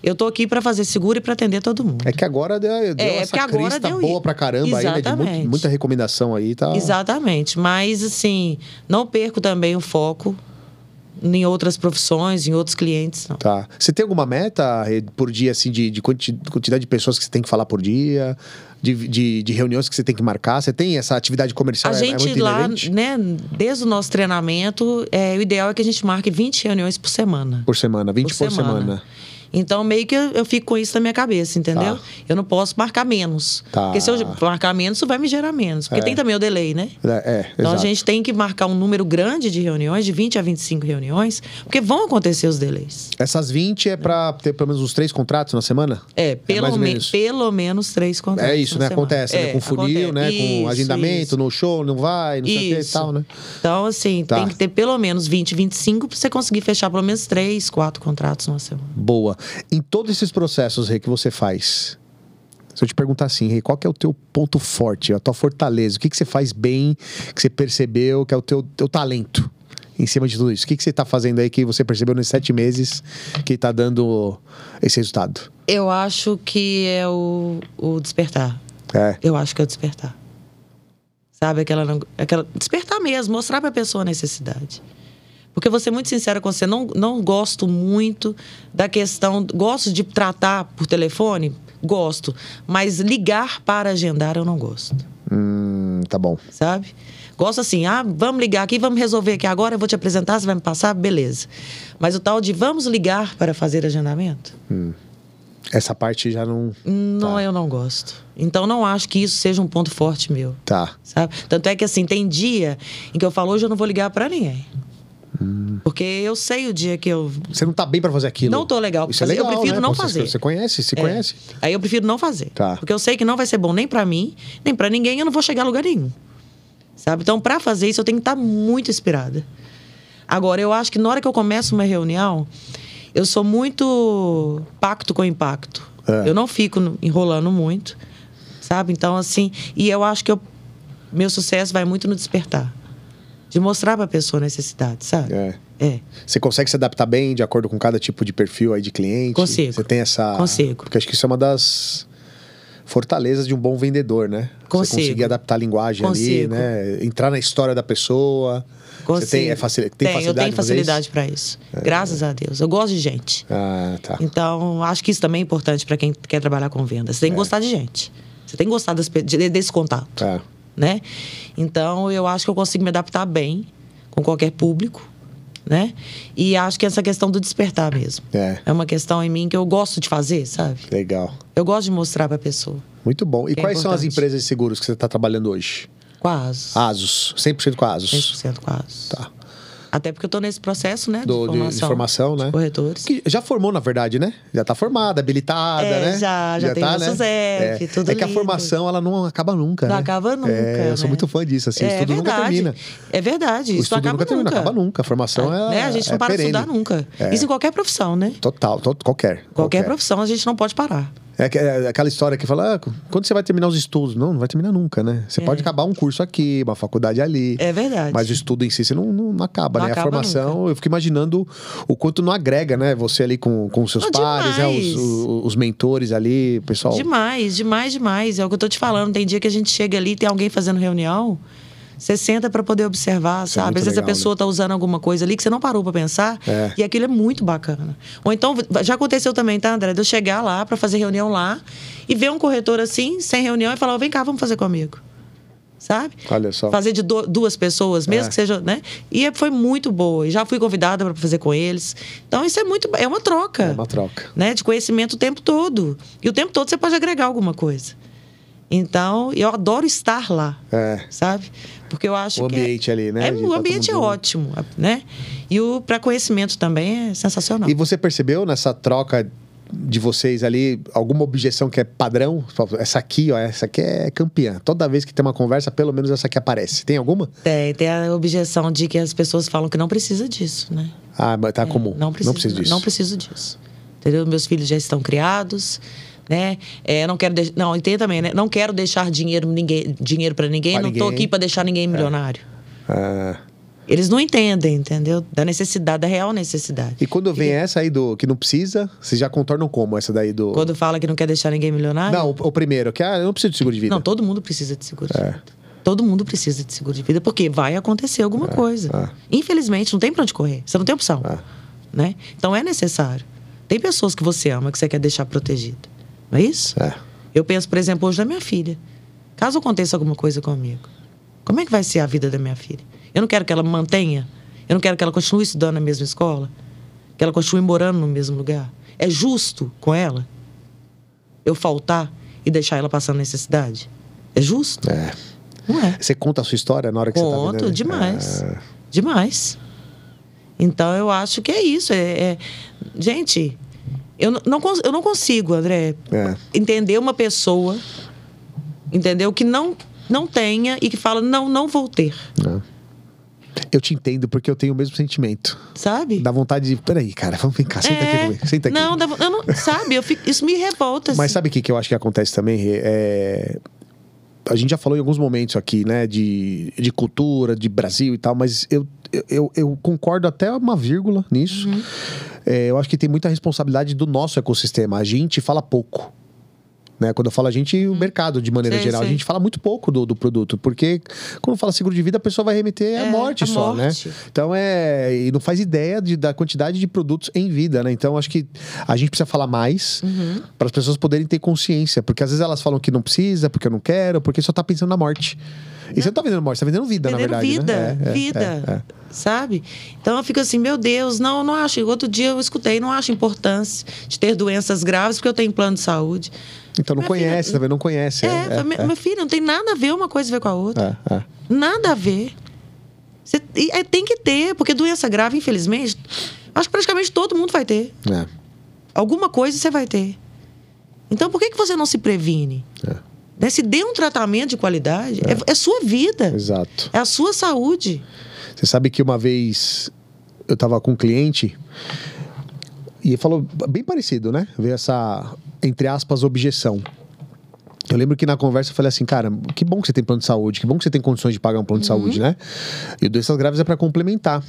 Eu tô aqui para fazer seguro e para atender todo mundo. É que agora deu, deu É, essa porque agora crista deu boa pra caramba aí, né? De muito- Exatamente. muita recomendação aí, tá? Exatamente. Mas, assim, não perco também o foco em outras profissões, em outros clientes, não. Tá. Você tem alguma meta por dia, assim, de, de quanti- quantidade de pessoas que você tem que falar por dia? De, de, de reuniões que você tem que marcar? Você tem essa atividade comercial? A é- é gente muito lá, inerente? né, desde o nosso treinamento, é, o ideal é que a gente marque 20 reuniões por semana. Por semana, 20 por, semana. Então, meio que eu, eu fico com isso na minha cabeça, entendeu? Tá. Eu não posso marcar menos. Tá. Porque se eu marcar menos, isso vai me gerar menos. Porque É. tem também o delay, né? É, é, Então exato. a gente tem que marcar um número grande de reuniões, de 20 a 25 reuniões, porque vão acontecer os delays. Essas 20 é pra ter pelo menos uns três contratos na semana? É, mais pelo, me- menos. pelo menos três contratos. É isso, na né? semana. Acontece, né? É, Com funil, acontece. né? Com Isso, agendamento, isso. no show, não vai, não sei o que e tal, né? Então, assim, Tá. tem que ter pelo menos 20, 25 para você conseguir fechar pelo menos três, quatro contratos numa semana. Boa. Em todos esses processos, Rê, que você faz, se eu te perguntar assim, Rê, qual que é o teu ponto forte, a tua fortaleza? O que, que você faz bem, que você percebeu, que é o teu, teu talento em cima de tudo isso? O que, que você tá fazendo aí que você percebeu nesses sete meses que tá dando esse resultado? Eu acho que é o, o despertar. É. Eu acho que é o despertar. Sabe? Aquela, aquela. Despertar mesmo, mostrar pra pessoa a necessidade. Porque vou ser muito sincera com você, não, não gosto muito da questão. Gosto de tratar por telefone? Gosto. Mas ligar para agendar eu não gosto. Hum, tá bom. Sabe? Gosto assim, ah, vamos ligar aqui, vamos resolver aqui agora, eu vou te apresentar, você vai me passar, beleza. Mas o tal de vamos ligar para fazer agendamento? Essa parte já não. Não, eu não gosto. Então não acho que isso seja um ponto forte meu. Tá. Sabe? Tanto é que assim, tem dia em que eu falo, hoje eu não vou ligar pra ninguém. Porque eu sei o dia que eu. Você não tá bem pra fazer aquilo. Não tô legal Isso é fazer, eu legal, prefiro né? não Pô, fazer. Você conhece, se É. conhece. Aí eu prefiro não fazer. Tá. Porque eu sei que não vai ser bom nem pra mim, nem pra ninguém, eu não vou chegar a lugar nenhum. Sabe? Então, pra fazer isso, eu tenho que estar muito inspirada. Agora, eu acho que na hora que eu começo uma reunião, eu sou muito pacto com impacto. É. Eu não fico enrolando muito, sabe? Então, assim, e eu acho que eu- meu sucesso vai muito no despertar. De mostrar pra pessoa a necessidade, sabe? É. É. Você consegue se adaptar bem de acordo com cada tipo de perfil aí de cliente? Consigo. Você tem essa. Consigo. Porque acho que isso é uma das fortalezas de um bom vendedor, né? Você Consigo. conseguir adaptar a linguagem ali, Consigo. né? Entrar na história da pessoa. Você tem, é facil... tem Tenho, facilidade eu tenho facilidade para isso. Graças a Deus. Eu gosto de gente. Ah, tá. Então, acho que isso também é importante para quem quer trabalhar com vendas. Você tem que É. gostar de gente. Você tem que gostar das pe- de- desse contato, Tá. Né? Então, eu acho que eu consigo me adaptar bem com qualquer público, né? E acho que essa questão do despertar mesmo. É. É uma questão em mim que eu gosto de fazer, sabe? Legal. Eu gosto de mostrar pra pessoa. Muito bom. E é quais são as empresas de seguros que você está trabalhando hoje? Quase. Asus. 100% com a Asus. 100% quase. Tá. Até porque eu tô nesse processo, né? Do- de- de de formação. formação, né? corretores. Que já formou, na verdade, né? Já tá formada, habilitada, É, né? já, já tem o é. SUSEP, tudo É que a lindo. formação, ela não acaba nunca, Não né? acaba nunca, É, eu sou né? muito fã disso, assim. o estudo nunca termina. É verdade. O não estudo acaba nunca termina, nunca. acaba nunca. A formação é, né? A gente não é para perene. de estudar nunca. É. Isso em qualquer profissão, né? Total, to- qualquer. Qualquer profissão a gente não pode parar. É, que- é aquela história que fala, ah, quando você vai terminar os estudos? Não, não vai terminar nunca, né? Você É. pode acabar um curso aqui, uma faculdade ali. É verdade. Mas o estudo em si, você não, não, não acaba, Não né? acaba a formação, eu fico imaginando o quanto não agrega, né? Você ali com, com os seus Não, pares, né? Os, os, os mentores ali, o pessoal. Demais, demais, demais. É o que eu tô te falando. Tem dia que a gente chega ali e tem alguém fazendo reunião. Você senta para poder observar, Isso é sabe? muito Às vezes legal, a pessoa tá usando alguma coisa ali que você não parou para pensar. É. E aquilo é muito bacana. Ou então, já aconteceu também, tá, André? De eu chegar lá para fazer reunião lá e ver um corretor assim, sem reunião, e falar: "Ó, vem cá, vamos fazer comigo. Sabe? Olha só. Fazer de du- duas pessoas, mesmo É. que seja, né? E foi muito boa. E já fui convidada para fazer com eles. Então, isso é muito. É uma troca É uma troca. né, de conhecimento o tempo todo. E o tempo todo você pode agregar alguma coisa. Então, eu adoro estar lá, É. sabe? Porque eu acho O que é- ambiente ali, né? É, o ambiente é ótimo, né? E o para conhecimento também é sensacional. E você percebeu nessa troca de vocês ali alguma objeção que é padrão? Essa aqui, ó, essa aqui é campeã. Toda vez que tem uma conversa, pelo menos essa aqui aparece. Tem alguma? Tem, tem a objeção de que as pessoas falam que não precisa disso, né? Ah, mas tá É, comum. Não precisa, disso. Não preciso disso. Entendeu? Meus filhos já estão criados, né? É, não quero deix- não, entenda também, né? Não quero deixar dinheiro ninguém, dinheiro para ninguém, Pra não tô ninguém. aqui para deixar ninguém milionário. Ah. Eles não entendem, entendeu? Da necessidade, da real necessidade. E quando vem essa aí do que não precisa, vocês já contornam como essa daí do. Quando fala que não quer deixar ninguém milionário? Não, o, primeiro, que ah, eu não preciso de seguro de vida. Não, todo mundo precisa de seguro É. de vida. Todo mundo precisa de seguro de vida, porque vai acontecer alguma coisa. é. Infelizmente, não tem pra onde correr. Você não tem opção. É. Né? Então é necessário. Tem pessoas que você ama, que você quer deixar protegida. Não é isso? É. Eu penso, por exemplo, hoje na minha filha. Caso aconteça alguma coisa comigo, como é que vai ser a vida da minha filha? Eu não quero que ela mantenha. Eu não quero que ela continue estudando na mesma escola. Que ela continue morando no mesmo lugar. É justo com ela eu faltar e deixar ela passando necessidade? É justo? É. Não é. Você conta a sua história na hora que você tá Conto demais. Ah, Demais. Então eu acho que é isso. É, é- Gente, eu não- eu não consigo, André, É. entender uma pessoa, entendeu? Que não, não tenha e que fala, não, não vou ter. não. Eu te entendo porque eu tenho o mesmo sentimento. Sabe? Dá vontade de. Peraí, cara, vamos vem cá, senta aqui É. comigo. Senta aqui. Não, dá eu não, sabe? Eu fico- isso me revolta. Mas assim. sabe o que, que eu acho que acontece também? Rê? É... A gente já falou em alguns momentos aqui, né, de, de cultura, de Brasil e tal, mas eu, eu- eu, concordo até uma vírgula nisso. Uhum. É, eu acho que tem muita responsabilidade do nosso ecossistema. A gente fala pouco. Né? Quando eu falo a gente, o mercado, de maneira. Sei, geral, sei. a gente fala muito pouco do, do produto, porque quando fala seguro de vida, a pessoa vai remeter à É, morte só, morte. né? Então é. E não faz ideia de- da quantidade de produtos em vida, né? Então acho que a gente precisa falar mais Uhum. para as pessoas poderem ter consciência. Porque às vezes elas falam que não precisa, porque eu não quero, porque só tá pensando na morte. E você não tá vendendo morte, você tá vendendo vida, Vendendo na verdade. vida, né? É, vida, é, é. sabe? Então eu fico assim, meu Deus, não, não acho. Outro dia eu escutei, não acho importância de ter doenças graves porque eu tenho plano de saúde. Então não Minha conhece, filha- tá vendo? Não conhece. É, é, falei, meu, meu filho, não tem nada a ver uma coisa a ver com a outra. é, é. Nada a ver. Você- e é, tem que ter, porque doença grave, infelizmente, acho que praticamente todo mundo vai ter. É, Alguma coisa você vai ter. Então por que, que você não se previne? é. Né? Se dê um tratamento de qualidade, é, é sua vida, Exato. é a sua saúde. Você sabe que uma vez eu tava com um cliente e falou bem parecido, né? Veio essa, entre aspas, objeção. Eu lembro que na conversa eu falei assim, cara, que bom que você tem plano de saúde, que bom que você tem condições de pagar um plano de saúde, né? E o doenças graves é para complementar.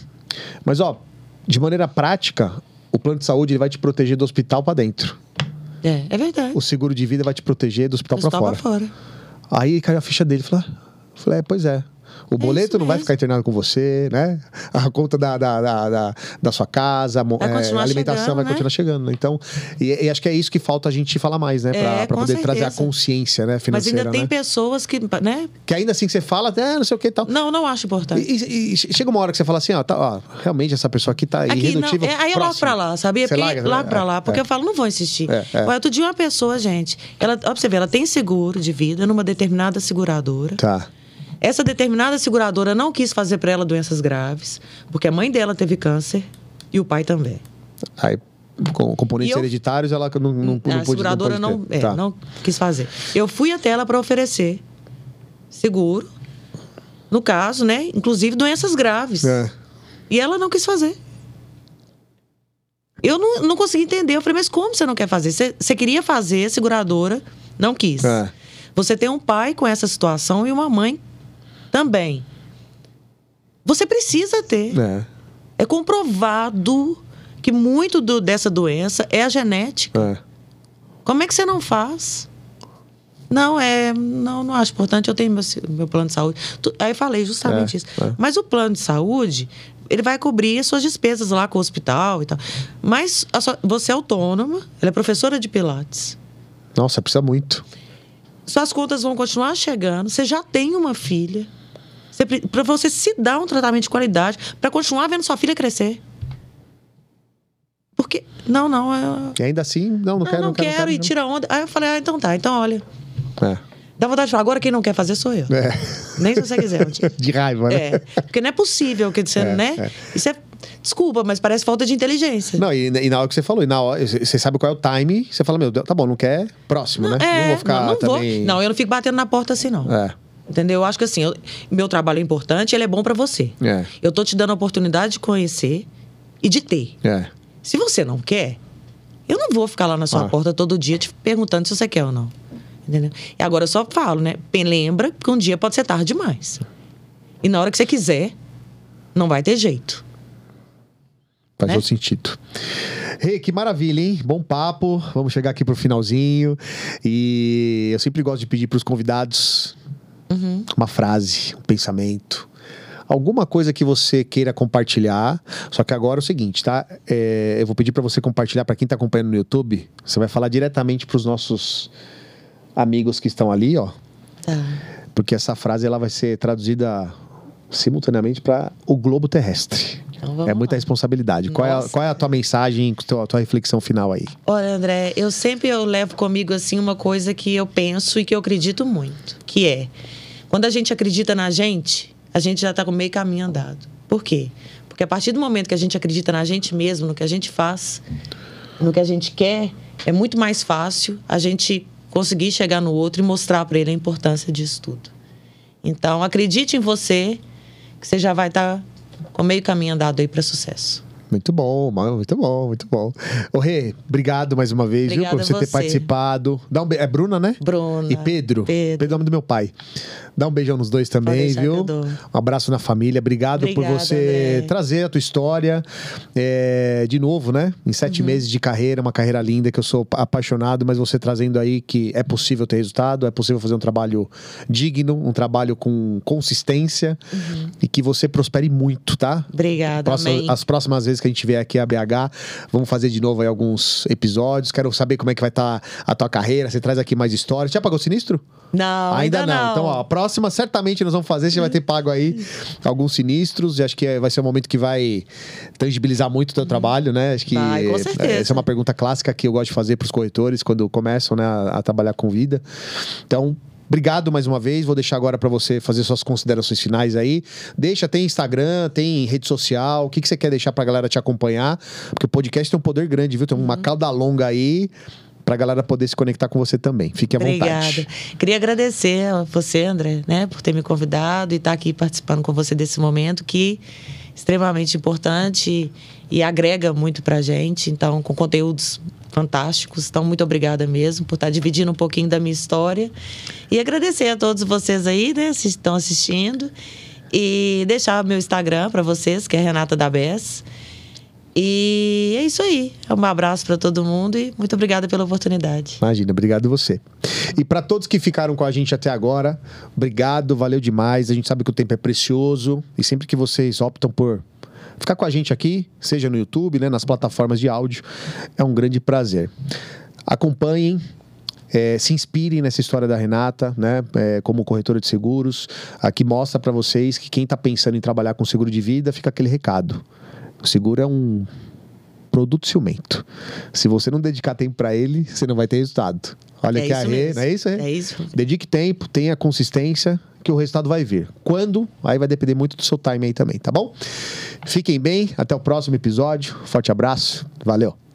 Mas, ó, de maneira prática, o plano de saúde ele vai te proteger do hospital para dentro. É, é verdade. O seguro de vida vai te proteger do hospital para Hospital fora. pra fora. Aí caiu a ficha dele. Falei, ah. falei é, pois é. O boleto isso não vai ficar internado com você, né? A conta da, da, da, da, da sua casa, Vai é, a alimentação chegando, vai né? continuar chegando. né? Então, e, e acho que é isso que falta a gente falar mais, né? Pra, É, pra poder trazer a certeza. consciência, né? Mas Financeira, ainda tem né? pessoas que, né? Que ainda assim que você fala, é, não sei o que e tal. Não, não acho importante. E, e- chega uma hora que você fala assim, ó, tá, ó, realmente essa pessoa aqui tá Aqui, não, irredutível. é, aí eu próximo. pra lá, sabia? Você Porque larga, é, pra lá, porque é. eu falo, não vou insistir. É, é. Olha, outro dia uma pessoa, gente, ela, ó, pra você ver, ela tem seguro de vida numa determinada seguradora. Tá. Essa determinada seguradora não quis fazer pra ela doenças graves, porque a mãe dela teve câncer e o pai também. Aí, com componentes eu- hereditários, ela não, não, não a pôde- seguradora não, é, Tá. não quis fazer. Eu fui até ela para oferecer seguro, no caso, né? Inclusive doenças graves. É. E ela não quis fazer. Eu não, não consegui entender. Eu falei, mas como você não quer fazer? Você, você queria fazer, a seguradora não quis. É. Você tem um pai com essa situação e uma mãe também. Você precisa ter. É. É comprovado que muito do- dessa doença é a genética. É. Como é que você não faz? Não, é. Não, não acho importante. Eu tenho meu, meu plano de saúde. Tu- Aí eu falei justamente É, isso. é. Mas o plano de saúde, ele vai cobrir as suas despesas lá com o hospital e tal. Mas sua- você é autônoma, ela é professora de Pilates. Nossa, precisa muito. Suas contas vão continuar chegando. Você já tem uma filha. Para você se dar um tratamento de qualidade, para continuar vendo sua filha crescer. Porque. Não, não. Eu, E ainda assim, não, não, não, quero, não, não quero. quero, não e tira onda. Aí eu falei, ah, então tá, então olha. É. Dá vontade de falar, agora quem não quer fazer sou eu. É. Nem se você quiser. De raiva, né? É. Porque não é possível que você, É, né? é. Isso é. Desculpa, mas parece falta de inteligência. Não, e, e na hora que você falou, e na hora, você sabe qual é o time, você fala, meu, tá bom, não quer, próximo, né? É, não vou ficar não, não vou. também. Não, eu não fico batendo na porta assim, não. É. Entendeu? Eu acho que assim, eu- meu trabalho é importante, ele é bom pra você. É. Eu tô te dando a oportunidade de conhecer e de ter. É. Se você não quer, eu não vou ficar lá na sua Ah. porta todo dia te perguntando se você quer ou não. Entendeu? E agora eu só falo, né? Lembra que um dia pode ser tarde demais. E na hora que você quiser, não vai ter jeito. Faz Né? todo sentido. Rê, que maravilha, hein? Bom papo. Vamos chegar aqui pro finalzinho. E eu sempre gosto de pedir pros convidados Uhum. uma frase, um pensamento. Alguma coisa que você queira compartilhar. Só que agora é o seguinte, tá? É, eu vou pedir pra você compartilhar pra quem tá acompanhando no YouTube. Você vai falar diretamente pros nossos amigos que estão ali, ó. Tá. Porque essa frase ela vai ser traduzida simultaneamente para o globo terrestre. Então é muita lá. responsabilidade. Qual é, a, qual é a tua mensagem, a tua, a tua reflexão final aí? Olha, André, eu sempre eu levo comigo assim uma coisa que eu penso e que eu acredito muito, que é quando a gente acredita na gente, a gente já está com meio caminho andado. Por quê? Porque a partir do momento que a gente acredita na gente mesmo, no que a gente faz, no que a gente quer, é muito mais fácil a gente conseguir chegar no outro e mostrar para ele a importância disso tudo. Então, acredite em você, que você já vai estar com meio caminho andado aí para sucesso. Muito bom, mano, muito bom, muito bom. Ô Rê, obrigado mais uma vez, viu, Obrigada por você, a ter você. participado. Dá um be... É Bruna, né? Bruna. E Pedro. Pedro. é o nome do meu pai. Dá um beijão nos dois também, viu? Um abraço na família. Obrigado por Obrigada, você André. trazer a tua história. É, de novo, né? Em Uhum. sete meses de carreira, uma carreira linda que eu sou apaixonado, mas você trazendo aí que é possível ter resultado, é possível fazer um trabalho digno, um trabalho com consistência e que você prospere muito, tá? Obrigada, Próxima- as próximas vezes que a gente vier aqui a BH, vamos fazer de novo aí alguns episódios. Quero saber como é que vai estar a tua carreira. Você traz aqui mais histórias. Já pagou sinistro? Não, ainda, não. Então, ó, a próxima certamente nós vamos fazer. Você vai ter pago aí alguns sinistros. E acho que é- vai ser um momento que vai tangibilizar muito o teu trabalho, né? Acho que. Vai, com é, certeza. essa é uma pergunta clássica que eu gosto de fazer para os corretores quando começam né, a, a trabalhar com vida. Então. Obrigado mais uma vez. Vou deixar agora para você fazer suas considerações finais aí. Deixa, tem Instagram, tem rede social. O que, que você quer deixar pra galera te acompanhar? Porque o podcast tem um poder grande, viu? Tem uma Uhum. cauda longa aí pra galera poder se conectar com você também. Fique à Obrigada. vontade. Queria agradecer a você, André, né, por ter me convidado e estar aqui participando com você desse momento que é extremamente importante e agrega muito pra gente, então com conteúdos fantásticos. Então muito obrigada mesmo por estar dividindo um pouquinho da minha história e agradecer a todos vocês aí, né, que estão assistindo e deixar meu Instagram para vocês, que é Renata da Bess. E é isso aí. Um abraço para todo mundo e muito obrigada pela oportunidade. Imagina, obrigado você. E para todos que ficaram com a gente até agora, obrigado, valeu demais. A gente sabe que o tempo é precioso e sempre que vocês optam por ficar com a gente aqui, seja no YouTube, né, nas plataformas de áudio, é um grande prazer. Acompanhem, é, se inspirem nessa história da Renata, né? É, como corretora de seguros. Aqui mostra para vocês que quem está pensando em trabalhar com seguro de vida, fica aquele recado. O seguro é um produto ciumento. Se você não dedicar tempo para ele, você não vai ter resultado. Olha É que a mesmo. não é isso? É isso. Dedique tempo, tenha consistência, que o resultado vai vir. Quando? Aí vai depender muito do seu time aí também, tá bom? Fiquem bem, até o próximo episódio. Forte abraço, valeu!